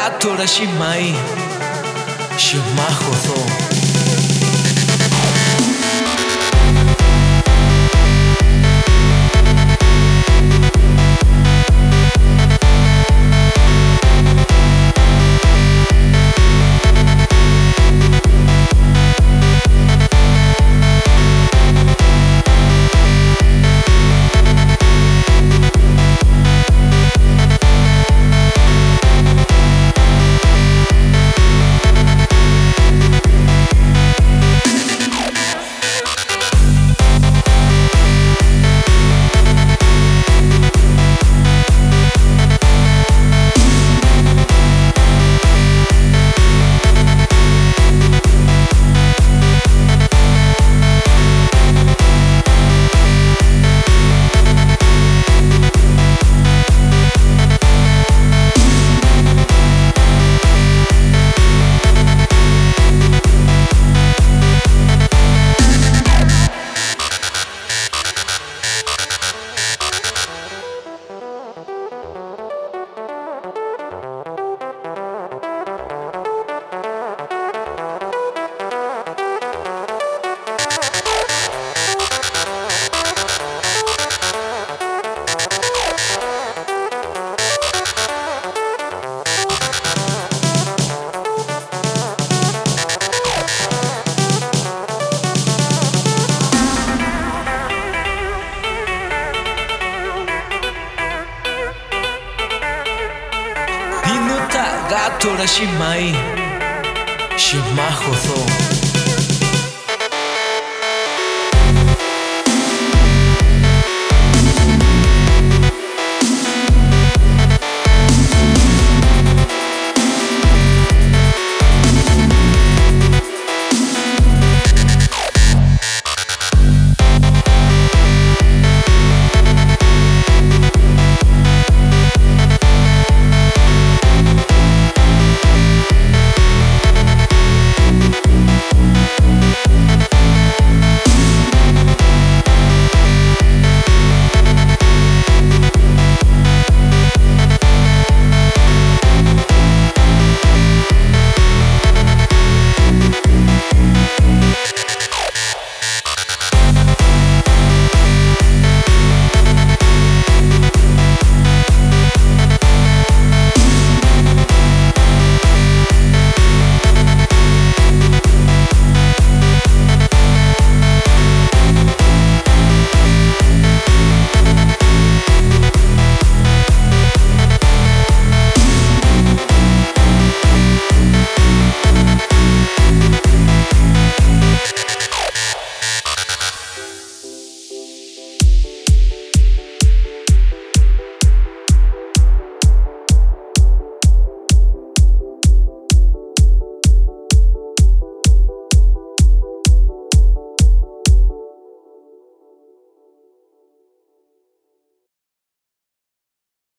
カットらしまい島妹シュマホソ Gato la shimai Shimahoso